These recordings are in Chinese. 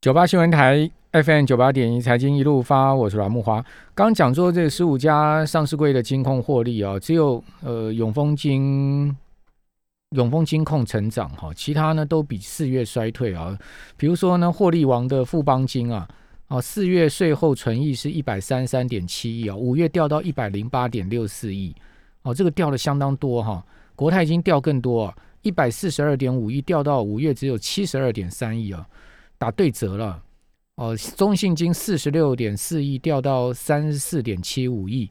九八新闻台 FM 九八点一财经一路发，我是阮木华。刚讲说这十五家上市柜的金控获利啊，只有呃永丰金、永丰金控成长哈，其他呢都比四月衰退啊。比如说呢，获利王的富邦金啊，哦四月税后存益是一百三十三点七亿啊，五月掉到一百零八点六四亿哦，这个掉的相当多哈。国泰金掉更多，一百四十二点五亿掉到五月只有七十二点三亿啊。打对折了。哦，中信金四十六点四亿掉到三十四点七五亿，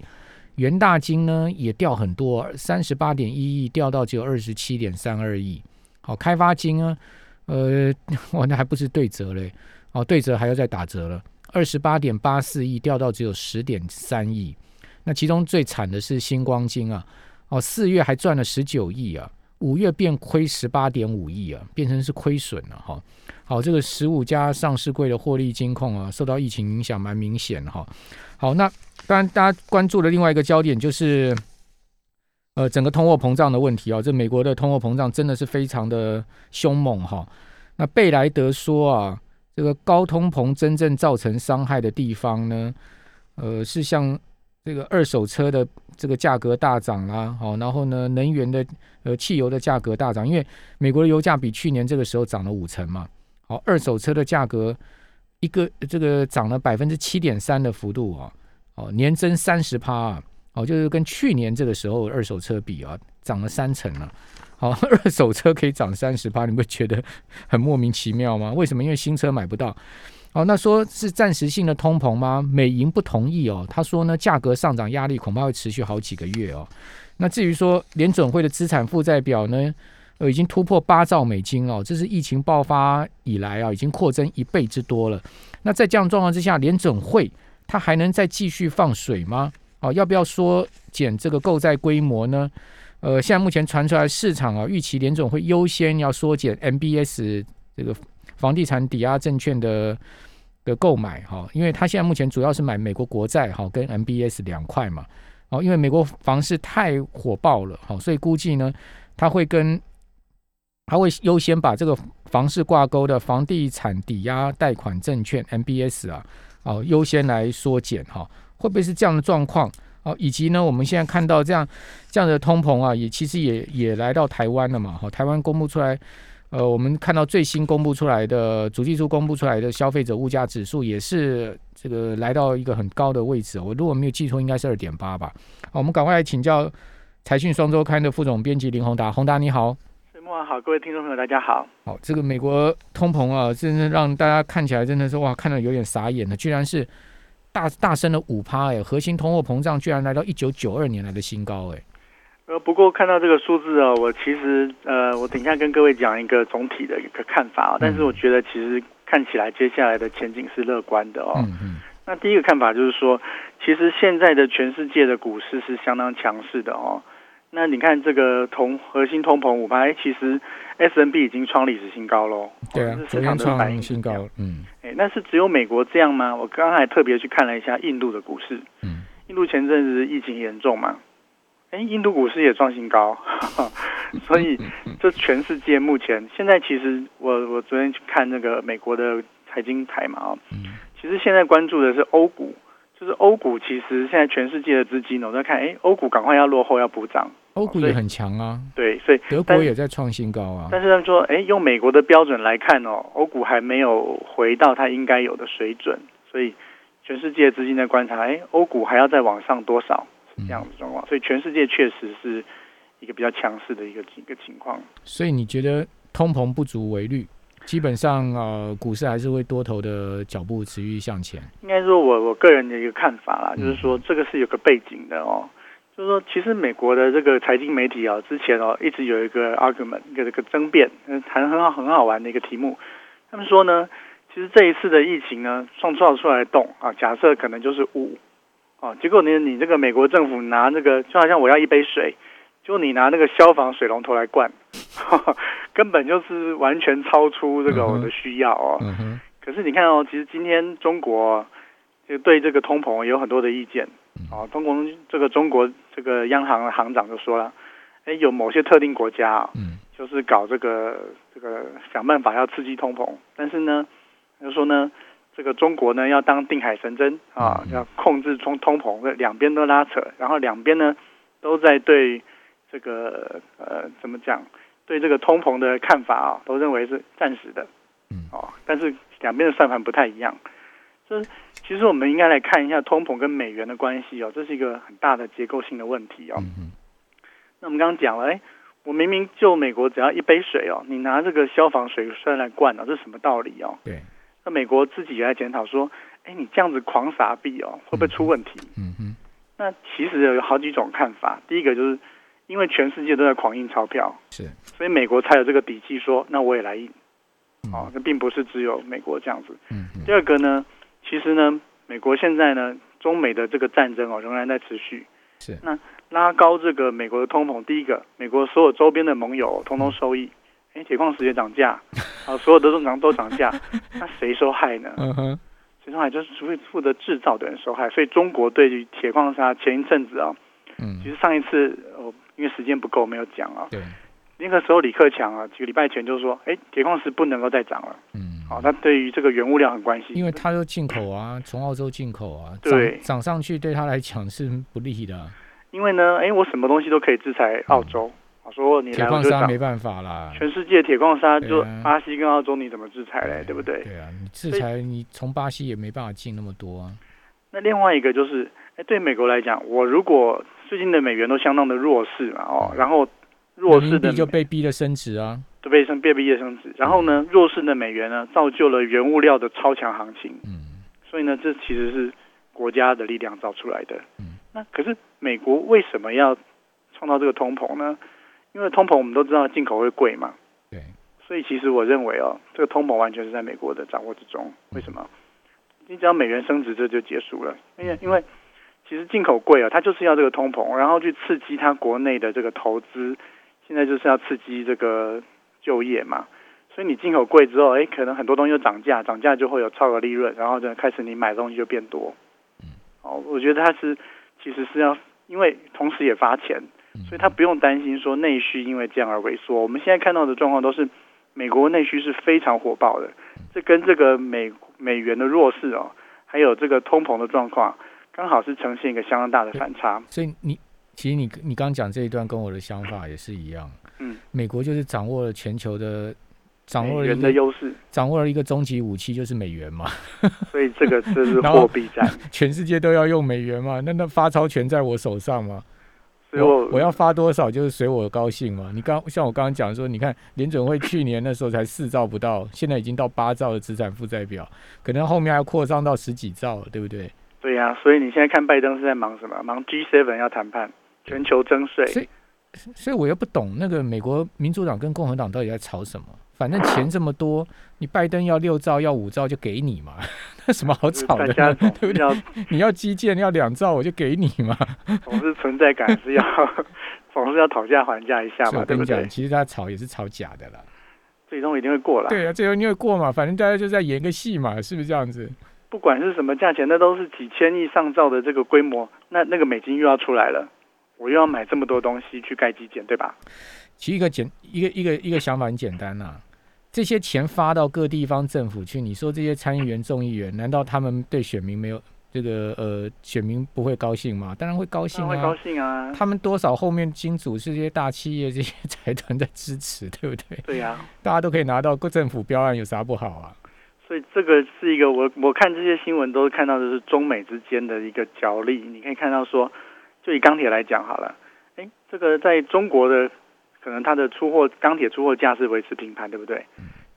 元大金呢也掉很多，三十八点一亿掉到只有二十七点三二亿。好，开发金呢，呃，我，那还不是对折嘞，哦，对折还要再打折了，二十八点八四亿掉到只有十点三亿。那其中最惨的是星光金啊，哦，四月还赚了十九亿啊，五月变亏十八点五亿啊，变成是亏损了哈。好，这个十五家上市柜的获利金控啊，受到疫情影响蛮明显哈。好，那当然大家关注的另外一个焦点就是，呃，整个通货膨胀的问题啊。这美国的通货膨胀真的是非常的凶猛哈。那贝莱德说啊，这个高通膨真正造成伤害的地方呢，呃，是像这个二手车的这个价格大涨啦，好，然后呢，能源的呃汽油的价格大涨，因为美国的油价比去年这个时候涨了五成嘛。好，二手车的价格一个这个涨了百分之七点三的幅度啊，哦，年增三十趴啊，哦，就是跟去年这个时候二手车比啊，涨了三成了。好，二手车可以涨三十趴，你不觉得很莫名其妙吗？为什么？因为新车买不到。好，那说是暂时性的通膨吗？美银不同意哦，他说呢，价格上涨压力恐怕会持续好几个月哦。那至于说联准会的资产负债表呢？呃，已经突破八兆美金哦，这是疫情爆发以来啊，已经扩增一倍之多了。那在这样状况之下，联准会它还能再继续放水吗？哦，要不要缩减这个购债规模呢？呃，现在目前传出来市场啊，预期联总会优先要缩减 MBS 这个房地产抵押证券的的购买哈，因为他现在目前主要是买美国国债哈，跟 MBS 两块嘛。哦，因为美国房市太火爆了，哈，所以估计呢，他会跟他会优先把这个房市挂钩的房地产抵押贷款证券 MBS 啊，哦优先来缩减哈，会不会是这样的状况？哦，以及呢，我们现在看到这样这样的通膨啊，也其实也也来到台湾了嘛，哈，台湾公布出来，呃，我们看到最新公布出来的主计处公布出来的消费者物价指数也是这个来到一个很高的位置，我如果没有记错，应该是二点八吧。好，我们赶快来请教财讯双周刊的副总编辑林宏达，宏达你好。哇，好，各位听众朋友，大家好。好，这个美国通膨啊，真的让大家看起来真的是哇，看到有点傻眼了，居然是大大升了五趴哎，核心通货膨胀居然来到一九九二年来的新高哎。呃，不过看到这个数字啊，我其实呃，我等一下跟各位讲一个总体的一个看法啊，但是我觉得其实看起来接下来的前景是乐观的哦。嗯嗯。那第一个看法就是说，其实现在的全世界的股市是相当强势的哦。那你看这个同核心通膨五排，其实 S N B 已经创历史新高喽。对啊，市场的反应新高。嗯，哎，那是只有美国这样吗？我刚才特别去看了一下印度的股市。嗯，印度前阵子疫情严重嘛，哎，印度股市也创新高。所以这全世界目前现在其实我我昨天去看那个美国的财经台嘛，哦，其实现在关注的是欧股。就是欧股，其实现在全世界的资金，我在看，哎，欧股赶快要落后，要补涨。欧股也很强啊，对，所以德国也在创新高啊。但是他们说，哎，用美国的标准来看哦，欧股还没有回到它应该有的水准，所以全世界资金在观察，哎，欧股还要再往上多少是这样的状况。所以全世界确实是一个比较强势的一个一个情况。所以你觉得通膨不足为虑？基本上，呃，股市还是会多头的脚步持续向前。应该说，我我个人的一个看法啦，就是说，这个是有个背景的哦。就是说，其实美国的这个财经媒体啊，之前哦，一直有一个 argument，一个这个争辩，谈很好很好玩的一个题目。他们说呢，其实这一次的疫情呢，创造出来的洞啊，假设可能就是五啊，结果呢，你这个美国政府拿那个，就好像我要一杯水。就你拿那个消防水龙头来灌，根本就是完全超出这个我的需要哦。可是你看哦，其实今天中国就对这个通膨有很多的意见哦。中国这个中国这个央行行长就说了，哎，有某些特定国家啊，就是搞这个这个想办法要刺激通膨，但是呢，就说呢，这个中国呢要当定海神针啊，要控制通通膨，两边都拉扯，然后两边呢都在对这个呃怎么讲，对这个通膨的看法啊，都认为是暂时的，嗯，哦，但是两边的算盘不太一样。就是其实我们应该来看一下通膨跟美元的关系哦，这是一个很大的结构性的问题哦。嗯那我们刚刚讲了，哎，我明明就美国只要一杯水哦，你拿这个消防水栓来灌哦，这是什么道理哦？对，那美国自己也在检讨说，哎，你这样子狂撒币哦，会不会出问题？嗯哼，那其实有好几种看法。第一个就是因为全世界都在狂印钞票，是，所以美国才有这个底气说，那我也来印。嗯哦，这并不是只有美国这样子。嗯第二个呢，其实呢，美国现在呢，中美的这个战争哦，仍然在持续。是那拉高这个美国的通膨，第一个，美国所有周边的盟友通通受益。哎，铁矿石也涨价，啊，所有的都涨都涨价，那谁受害呢？嗯哼，谁受害就是负负责制造的人受害。所以中国对于铁矿砂前一阵子啊，嗯其实上一次哦，因为时间不够没有讲啊。对，那个时候李克强啊，几个礼拜前就说，哎，铁矿石不能够再涨了。嗯，好、他对于这个原物料很关心，因为它都进口啊，从澳洲进口啊，对涨涨上去对他来讲是不利的啊，因为呢，哎，我什么东西都可以制裁澳洲，我说你铁来我就涨矿砂没，办法啦，全世界铁矿砂就巴西跟澳洲你怎么制裁嘞，对不对？对啊，你制裁你从巴西也没办法进那么多啊，那另外一个就是，哎，对美国来讲，我如果最近的美元都相当的弱势嘛，哦，然后弱势的就被逼的升值啊，都被升被逼的升值，然后呢，弱势的美元呢，造就了原物料的超强行情，嗯。所以呢，这其实是国家的力量造出来的。嗯，那可是美国为什么要创造这个通膨呢？因为通膨我们都知道进口会贵嘛，对，所以其实我认为哦，这个通膨完全是在美国的掌握之中。为什么？你只要美元升值，这就结束了。因为因为其实进口贵啊，它就是要这个通膨，然后去刺激它国内的这个投资，现在就是要刺激这个就业嘛。所以你进口贵之后，哎，可能很多东西就涨价，涨价就会有超额利润，然后就开始你买的东西就变多。嗯，哦，我觉得它是其实是要，因为同时也发钱，嗯所以他不用担心说内需因为这样而萎缩。我们现在看到的状况都是美国内需是非常火爆的，这跟这个美美元的弱势哦，还有这个通膨的状况，刚好是呈现一个相当大的反差。所以你其实你你刚讲这一段跟我的想法也是一样，嗯，美国就是掌握了全球的。掌握美元了一个的优势，掌握了一个终极武器，就是美元嘛，所以这个这是 货币战。全世界都要用美元嘛，那那发钞权在我手上嘛，所以我我我要发多少就是随我高兴嘛。你刚像我刚刚讲说，你看联准会去年那时候才四兆不到，现在已经到八兆的资产负债表，可能后面还要扩张到十几兆了，对不对？对呀、所以你现在看拜登是在忙什么？忙 G7 要谈判，全球征税。所以所以我又不懂那个美国民主党跟共和党到底在吵什么。反正钱这么多，你拜登要六兆要五兆就给你嘛，那什么好就是吵的 对不对？要你要基建要两兆我就给你嘛。总是存在感是要 总是要讨价还价一下嘛，跟你讲，？其实他吵也是吵假的啦。最终一定会过来。对啊，最后你会过嘛，反正大家就在演个戏嘛，是不是这样子？不管是什么价钱，那都是几千亿上兆的这个规模，那那个美金又要出来了，我又要买这么多东西去盖基建，对吧？其实一个简一个一个一个想法很简单呐、这些钱发到各地方政府去，你说这些参议员、众议员，难道他们对选民没有这个呃选民不会高兴吗？当然会高兴啊会高啊！兴啊。他们多少后面金主是这些大企业、这些财团在支持，对不对？对呀、大家都可以拿到政府标案，有啥不好啊？所以这个是一个我我看这些新闻都看到的是中美之间的一个角力。你可以看到说，就以钢铁来讲好了，哎，这个在中国的可能它的出货钢铁出货价是维持平盘，对不对？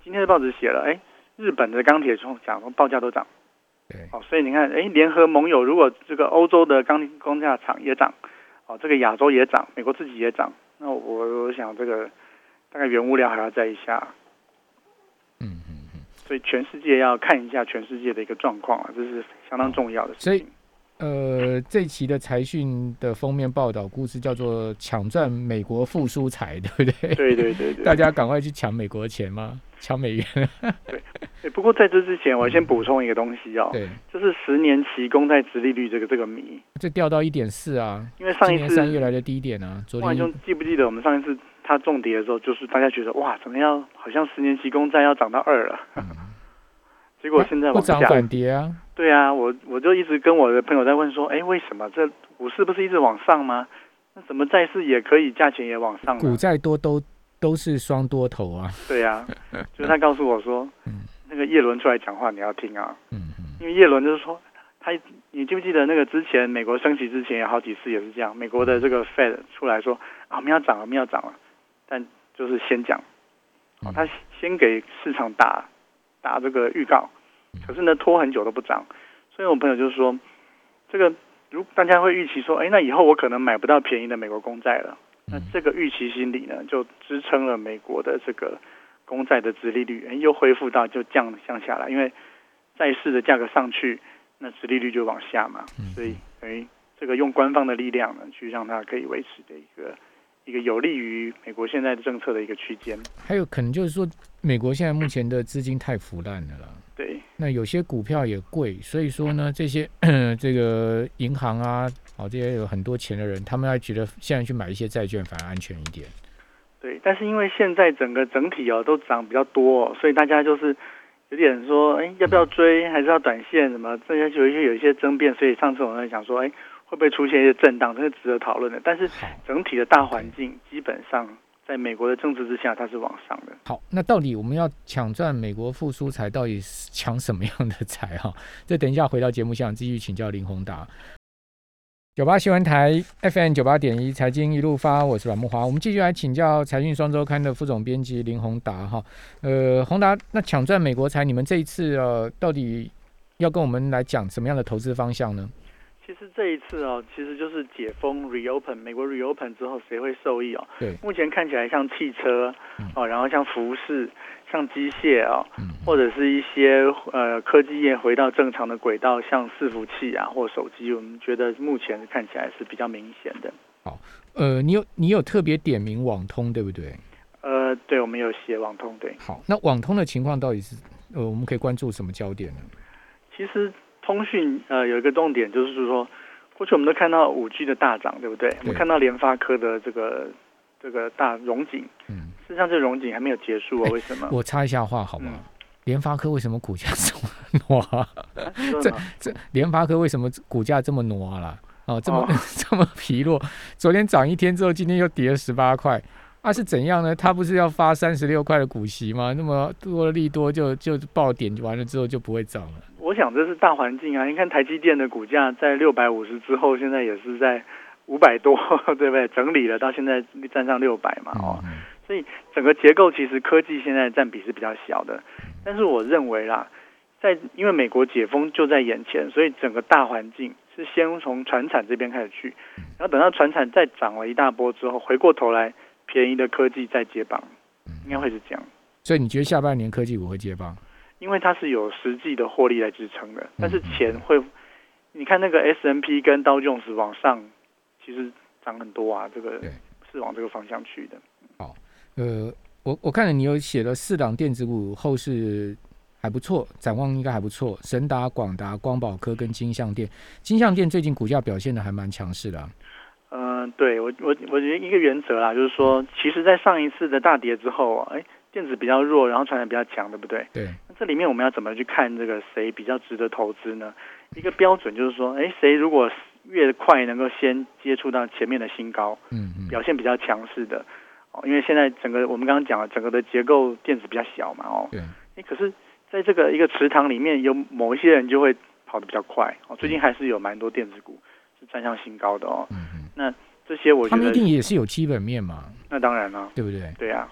今天的报纸写了，哎，日本的钢铁从讲报价都涨，对，哦，所以你看，哎，联合盟友如果这个欧洲的钢工价厂也涨，哦，这个亚洲也涨，美国自己也涨，那我我想这个大概原物料还要再一下。嗯嗯嗯。所以全世界要看一下全世界的一个状况啊，这是相当重要的事所以情。呃，这期的财讯的封面报道故事叫做“抢赚美国复苏财”，对不对？对对对对。大家赶快去抢美国钱吗？抢美元？对不过在这之前，我先补充一个东西哦，对，就是十年期公债殖利率这个这个谜，这掉到一点四啊，因为上一次年三月来的低点啊，昨哇，天兄记不记得我们上一次它重跌的时候，就是大家觉得哇，怎么样，好像十年期公债要涨到二了。嗯 结果现在不涨，反跌啊，对啊，我我就一直跟我的朋友在问说，哎，为什么？这股市不是一直往上吗？那怎么债市也可以价钱也往上呢？股债多都都是双多头啊，对啊，就是他告诉我说 嗯，那个叶伦出来讲话你要听啊，嗯嗯。因为叶伦就是说，他你记不记得那个之前美国升息之前有好几次也是这样，美国的这个 Fed 出来说啊我们要涨了，我们要涨了，但就是先讲，他先给市场打打这个预告，可是呢拖很久都不涨，所以我朋友就是说，这个如大家会预期说，哎，那以后我可能买不到便宜的美国公债了，那嗯这个预期心理呢，就支撑了美国的这个公债的殖利率，哎，又恢复到就降降下来，因为债市的价格上去，那殖利率就往下嘛，嗯。所以等于这个用官方的力量呢，去让它可以维持的一个一个有利于美国现在的政策的一个区间。还有可能就是说，美国现在目前的资金太腐烂了啦。对，那有些股票也贵，所以说呢，这些 这个银行啊，哦，这些有很多钱的人，他们还觉得现在去买一些债券反而安全一点。对，但是因为现在整个整体哦都涨比较多、哦，所以大家就是有点说，哎，要不要追，还是要短线什么？这些有一些有一些争辩，所以上次我在想说，哎，会不会出现一些震荡，这是值得讨论的。但是，整体的大环境基本上在美国的政治之下，它是往上的。好，那到底我们要抢赚美国复苏财，到底是抢什么样的财哈？这等一下回到节目现场继续请教林宏达。九八新闻台 FM 九八点一财经一路发，我是阮木华。我们继续来请教财讯双周刊的副总编辑林宏达哈。呃，宏达，那抢赚美国财，你们这一次呃，到底要跟我们来讲什么样的投资方向呢？其实这一次哦，其实就是解封 reopen，美国 reopen 之后，谁会受益哦？对，目前看起来像汽车嗯哦，然后像服饰、像机械哦，嗯，或者是一些呃科技业回到正常的轨道，像伺服器啊或手机，我们觉得目前看起来是比较明显的。好呃，你有你有特别点名网通，对不对？呃，对，我们有写网通，对，好，那网通的情况到底是呃，我们可以关注什么焦点呢？其实通讯呃有一个重点就是说，过去我们都看到五 G 的大涨，对不对？我们看到联发科的这个这个大荣景，嗯，事实上这荣景还没有结束哦，哎为什么？我插一下话好吗嗯？联发科为什么股价这么 挪这这联发科为什么股价这么挪啦？哦，这么、哦 这么疲弱，昨天涨一天之后，今天又跌了十八块。啊，是怎样呢？他不是要发三十六块的股息吗？那么多的利多就就爆点完了之后就不会涨了。我想这是大环境啊！你看台积电的股价在六百五十之后，现在也是在五百多，对不对？整理了到现在站上六百嘛，哦，嗯所以整个结构其实科技现在占比是比较小的。但是我认为啦，在因为美国解封就在眼前，所以整个大环境是先从船产这边开始去，然后等到船产再涨了一大波之后，回过头来便宜的科技再接棒，应该会是这样。所以你觉得下半年科技股会接棒？因为它是有实际的获利来支撑的，但是嗯钱会，你看那个 S M P 跟刀 Jones 往上，其实涨很多啊，这个对是往这个方向去的。好呃，我我看了你有写了四档电子股后市还不错，展望应该还不错。神达、广达、光宝科跟金相电，金相电最近股价表现的还蛮强势的、啊。嗯、对我我我觉得一个原则啦，就是说，其实，在上一次的大跌之后啊，哎，电子比较弱，然后传染比较强，对不对？对，那这里面我们要怎么去看这个谁比较值得投资呢？一个标准就是说，哎，谁如果越快能够先接触到前面的新高，嗯嗯，表现比较强势的哦，因为现在整个我们刚刚讲了，整个的结构电子比较小嘛哦，对，哎可是在这个一个池塘里面，有某一些人就会跑得比较快哦。最近还是有蛮多电子股是站上新高的哦。嗯嗯，这些我觉得他们一定也是有基本面嘛，那当然了，对不对？对啊，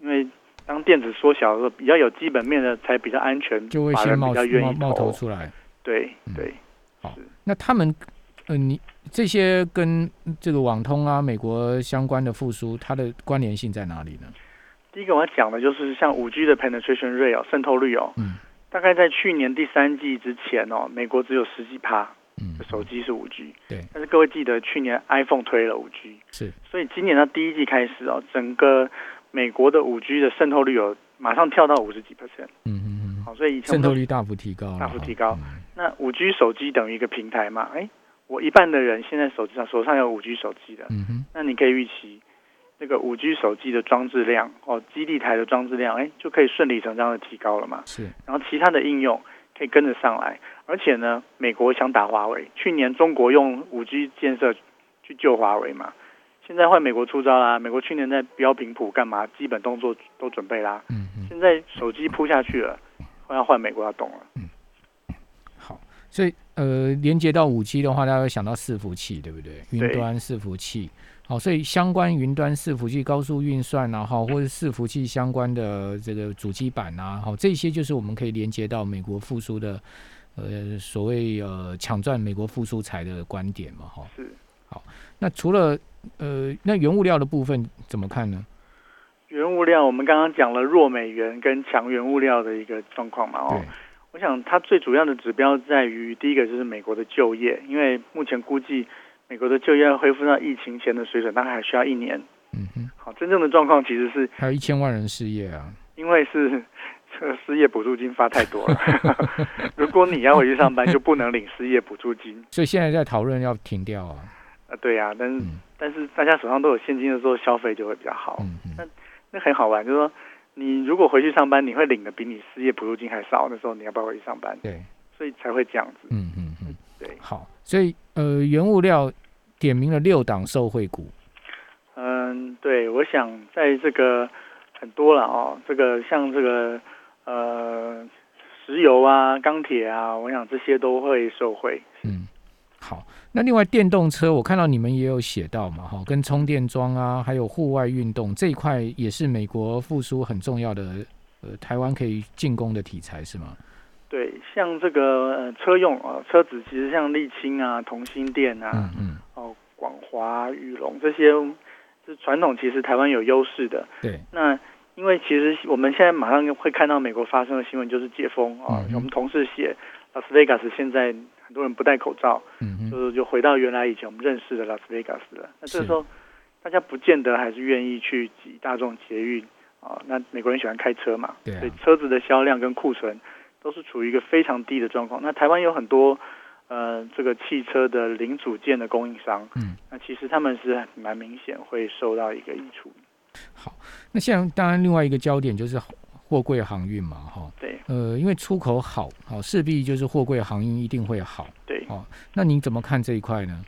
因为当电子缩小的时候，比较有基本面的才比较安全，就会先冒冒冒头出来。对嗯。对，好。那他们，呃，你这些跟这个网通啊、美国相关的复苏，它的关联性在哪里呢？第一个我要讲的就是像五 G 的 penetration rate 哦，渗透率哦，嗯。大概在去年第三季之前哦，美国只有十几趴嗯，手机是五 G，对，但是各位记得去年 iPhone 推了五 G，是，所以今年的第一季开始哦，整个美国的五 G 的渗透率有马上跳到五十几 percent，嗯嗯嗯，好，所以以前渗透率大幅提高，大幅提高。嗯。那五 G 手机等于一个平台嘛，哎，我一半的人现在手机上手上有五 G 手机的，嗯哼，那你可以预期那个五 G 手机的装置量哦，基地台的装置量，哎，就可以顺理成章的提高了嘛。是，然后其他的应用可以跟着上来，而且呢，美国想打华为，去年中国用五 G 建设去救华为嘛，现在换美国出招啦。美国去年在标频谱干嘛？基本动作都准备啦。嗯嗯。现在手机铺下去了，要换美国要动了。嗯。好，所以呃，连接到五 G 的话，大家会想到伺服器，对不对？云端伺服器。好，所以相关云端伺服器、高速运算啊，哈，或者伺服器相关的这个主机板啊，好，这些就是我们可以连接到美国复苏的，呃，所谓呃抢赚美国复苏财的观点嘛，哈。是。好，那除了呃，那原物料的部分怎么看呢？原物料，我们刚刚讲了弱美元跟强原物料的一个状况嘛，哦。我想它最主要的指标在于第一个就是美国的就业，因为目前估计。美国的就业恢复到疫情前的水准，大概还需要一年。嗯哼，好，真正的状况其实是还有一千万人失业啊，因为是这个失业补助金发太多了。如果你要回去上班，就不能领失业补助金。所以现在在讨论要停掉啊。啊，对呀，但是但是大家手上都有现金的时候，消费就会比较好。嗯那那很好玩，就是说你如果回去上班，你会领的比你失业补助金还少，那时候你要不要回去上班？对，所以才会这样子。嗯嗯嗯，对，好，所以呃，原物料。点名了六档受惠股。嗯，对，我想在这个很多了哦，这个像这个呃石油啊、钢铁啊，我想这些都会受惠。嗯，好，那另外电动车，我看到你们也有写到嘛，哈，跟充电桩啊，还有户外运动这一块，也是美国复苏很重要的，呃，台湾可以进攻的题材是吗？对，像这个呃车用啊，车子其实像沥青啊、同心电啊，嗯嗯，哦广华、宇龙这些，是传统其实台湾有优势的。对，那因为其实我们现在马上会看到美国发生的新闻，就是解封啊。我们同事写拉斯维加斯现在很多人不戴口罩，嗯就是就回到原来以前我们认识的拉斯维加斯了。那这个时候大家不见得还是愿意去挤大众捷运啊。那美国人喜欢开车嘛，对，所以车子的销量跟库存。都是处于一个非常低的状况。那台湾有很多呃，这个汽车的零组件的供应商，嗯，那其实他们是蛮明显会受到一个益处。好，那现在当然另外一个焦点就是货柜航运嘛，哈，对，呃，因为出口好，好势必就是货柜航运一定会好，对，哦，那您怎么看这一块呢？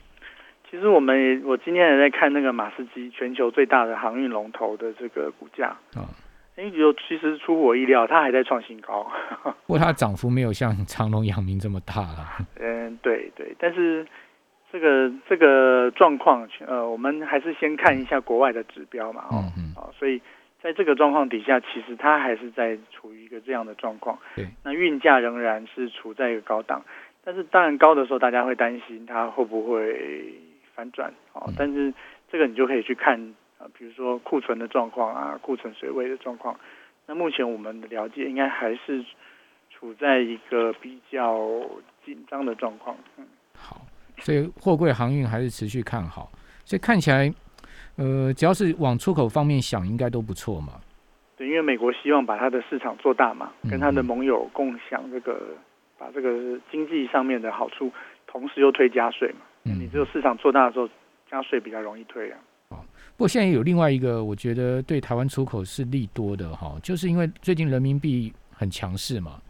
其实我们我今天也在看那个马士基，全球最大的航运龙头的这个股价啊。哎，有其实出乎我意料，它还在创新高。不过它涨幅没有像长隆、阳明这么大了。嗯，对对，但是这个这个状况，呃，我们还是先看一下国外的指标嘛。嗯嗯。啊，所以在这个状况底下，其实它还是在处于一个这样的状况。对。那运价仍然是处在一个高档，但是当然高的时候，大家会担心它会不会反转。哦，但是这个你就可以去看。啊，比如说库存的状况啊，库存水位的状况，那目前我们的了解应该还是处在一个比较紧张的状况。嗯，好，所以货柜航运还是持续看好，所以看起来，呃，只要是往出口方面想，应该都不错嘛。对，因为美国希望把它的市场做大嘛，跟它的盟友共享这个，把这个经济上面的好处，同时又推加税嘛。嗯，你只有市场做大的时候，加税比较容易推啊。不过现在有另外一个，我觉得对台湾出口是利多的哈，就是因为最近人民币很强势嘛，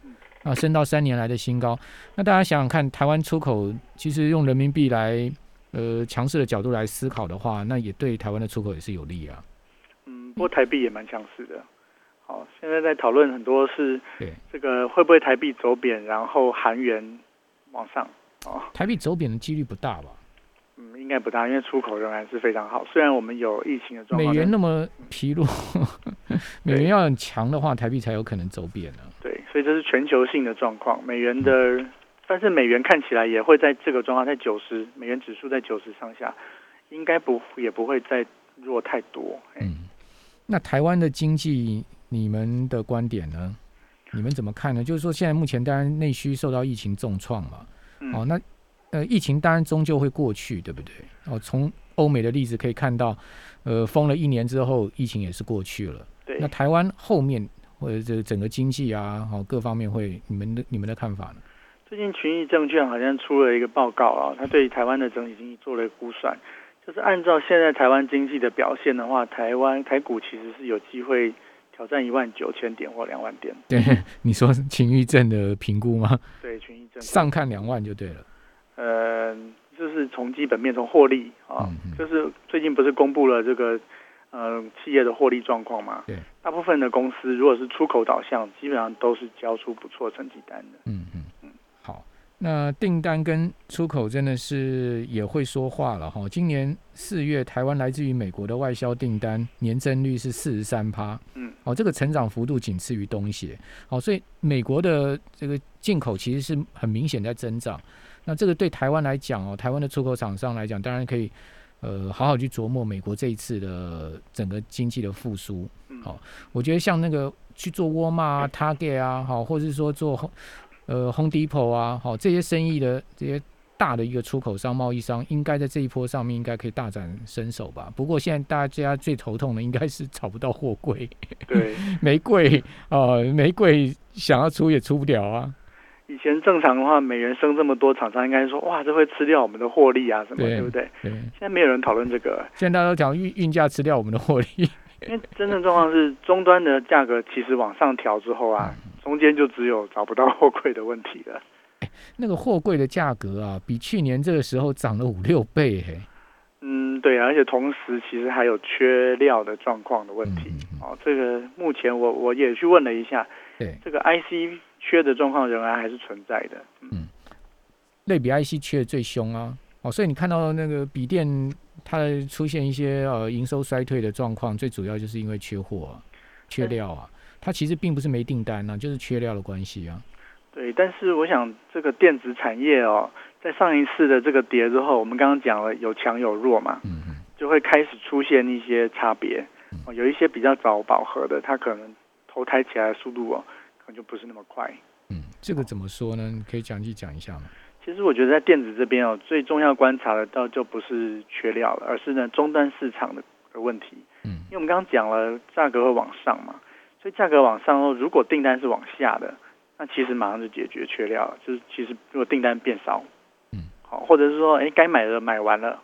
啊，升到三年来的新高。那大家想想看，台湾出口其实用人民币来呃强势的角度来思考的话，那也对台湾的出口也是有利啊。嗯，不过台币也蛮强势的。好，现在在讨论很多是对这个会不会台币走贬，然后韩元往上哦。台币走贬的几率不大吧？嗯，应该不大，因为出口仍然是非常好。虽然我们有疫情的状况，美元那么疲弱，美元要很强的话，台币才有可能走贬呢。对，所以这是全球性的状况。美元的，但是美元看起来也会在这个状况，在九十美元指数在九十上下，应该不也不会再弱太多。嗯，那台湾的经济，你们的观点呢？你们怎么看呢？就是说，现在目前当然内需受到疫情重创嘛。哦，那。呃，疫情当然终究会过去，对不对？哦，从欧美的例子可以看到，呃，封了一年之后，疫情也是过去了。对。那台湾后面或者这整个经济啊，好各方面会，你们的你们的看法呢？最近群益证券好像出了一个报告啊，他对台湾的整体经济做了一个估算，就是按照现在台湾经济的表现的话，台湾台股其实是有机会挑战一万九千点或两万点。对，你说秦玉正的评估吗？对，群益证上看两万就对了。呃，就是从基本面从获利啊，嗯嗯就是最近不是公布了这个呃企业的获利状况嘛？对，大部分的公司如果是出口导向，基本上都是交出不错成绩单的。嗯嗯。那订单跟出口真的是也会说话了哈。今年四月，台湾来自于美国的外销订单年增率是四十三趴，嗯，哦，这个成长幅度仅次于东协，好，所以美国的这个进口其实是很明显在增长。那这个对台湾来讲哦，台湾的出口厂商来讲，当然可以呃好好去琢磨美国这一次的整个经济的复苏。嗯，好我觉得像那个去做沃尔玛啊、Target 啊，好，或者是说做呃 Home Depot 啊，好这些生意的这些大的一个出口商、贸易商，应该在这一波上面应该可以大展身手吧。不过现在大家最头痛的应该是找不到货柜，对，玫瑰啊，玫瑰想要出也出不了啊。以前正常的话，每人生这么多，厂商应该说哇，这会吃掉我们的获利啊，什么对对不对？对，现在没有人讨论这个，现在大家都讲运运价吃掉我们的获利，因为真正状况是终端的价格其实往上调之后啊，中间就只有找不到货柜的问题了。那个货柜的价格啊，比去年这个时候涨了五六倍嘿。嗯，对啊，而且同时其实还有缺料的状况的问题。哦，这个目前我我也去问了一下，对，这个 IC 缺的状况仍然还是存在的。嗯，类比 IC 缺的最凶啊，哦，所以你看到那个笔电它出现一些呃营收衰退的状况，最主要就是因为缺货、啊、缺料啊。它其实并不是没订单啊，就是缺料的关系啊。对，但是我想这个电子产业哦，在上一次的这个跌之后，我们刚刚讲了有强有弱嘛，嗯嗯就会开始出现一些差别。哦，有一些比较早饱和的，它可能投胎起来的速度哦，可能就不是那么快。嗯，这个怎么说呢？你可以讲一讲一下吗？其实我觉得在电子这边哦，最重要观察的倒就不是缺料了，而是呢终端市场的的问题。嗯因为我们刚刚讲了价格会往上嘛，所以价格往上后，如果订单是往下的，那其实马上就解决缺料了。就是其实如果订单变少，嗯，好，或者是说，哎，该买的买完了，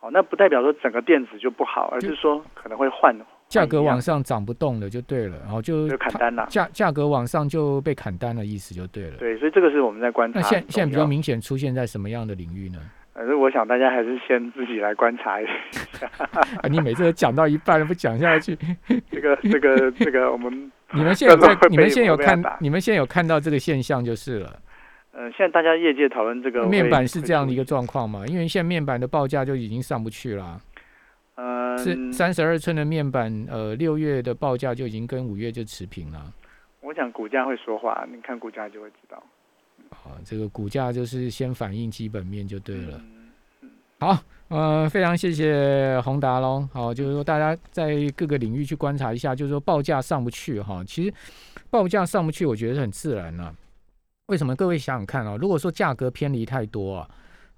好，那不代表说整个电子就不好，而是说可能会换价格往换上涨不动了就对了，然后就就砍单了。价价格往上就被砍单的意思就对了。对，所以这个是我们在观察那。现现在比较明显出现在什么样的领域呢？反正我想大家还是先自己来观察一下 啊，你每次都讲到一半不讲下去，这个这个这个我们你们现在你们现在有看你们现在有看到这个现象就是了。呃，现在大家业界讨论这个面板是这样的一个会状况嘛？因为现在面板的报价就已经上不去了啊，注意嗯，是三十二寸的面板，呃，六月的报价就已经跟五月就持平了。我想股价会说话，你看股价就会知道。好，这个股价就是先反映基本面就对了。嗯好，呃，非常谢谢宏达喽。好，就是说大家在各个领域去观察一下，就是说报价上不去哈，其实报价上不去，我觉得是很自然呐、为什么？各位想想看啊，如果说价格偏离太多啊，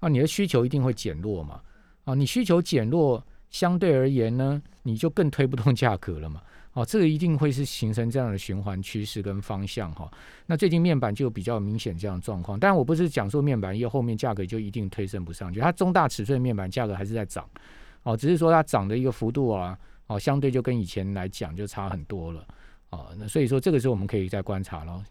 啊，你的需求一定会减弱嘛。啊，你需求减弱，相对而言呢，你就更推不动价格了嘛。哦，这个一定会是形成这样的循环趋势跟方向哈。那最近面板就比较明显这样的状况，但我不是讲说面板业后面价格就一定推升不上去，它中大尺寸面板价格还是在涨，哦，只是说它涨的一个幅度啊，哦，相对就跟以前来讲就差很多了，哦，那所以说这个时候我们可以再观察咯。